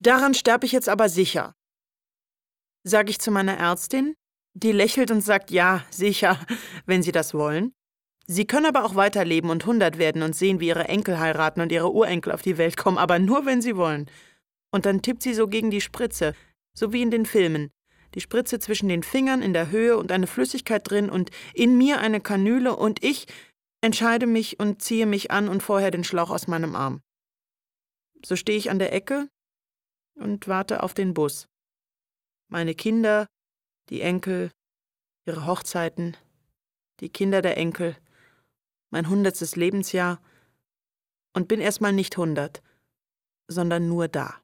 Daran sterbe ich jetzt aber sicher. Sag ich zu meiner Ärztin, die lächelt und sagt, ja, sicher, wenn Sie das wollen. Sie können aber auch weiterleben und hundert werden und sehen, wie Ihre Enkel heiraten und Ihre Urenkel auf die Welt kommen, aber nur, wenn Sie wollen. Und dann tippt sie so gegen die Spritze, so wie in den Filmen. Die Spritze zwischen den Fingern in der Höhe und eine Flüssigkeit drin und in mir eine Kanüle und ich entscheide mich und ziehe mich an und vorher den Schlauch aus meinem Arm. So stehe ich an der Ecke und warte auf den Bus. Meine Kinder, die Enkel, ihre Hochzeiten, die Kinder der Enkel, mein hundertstes Lebensjahr und bin erstmal nicht hundert, sondern nur da.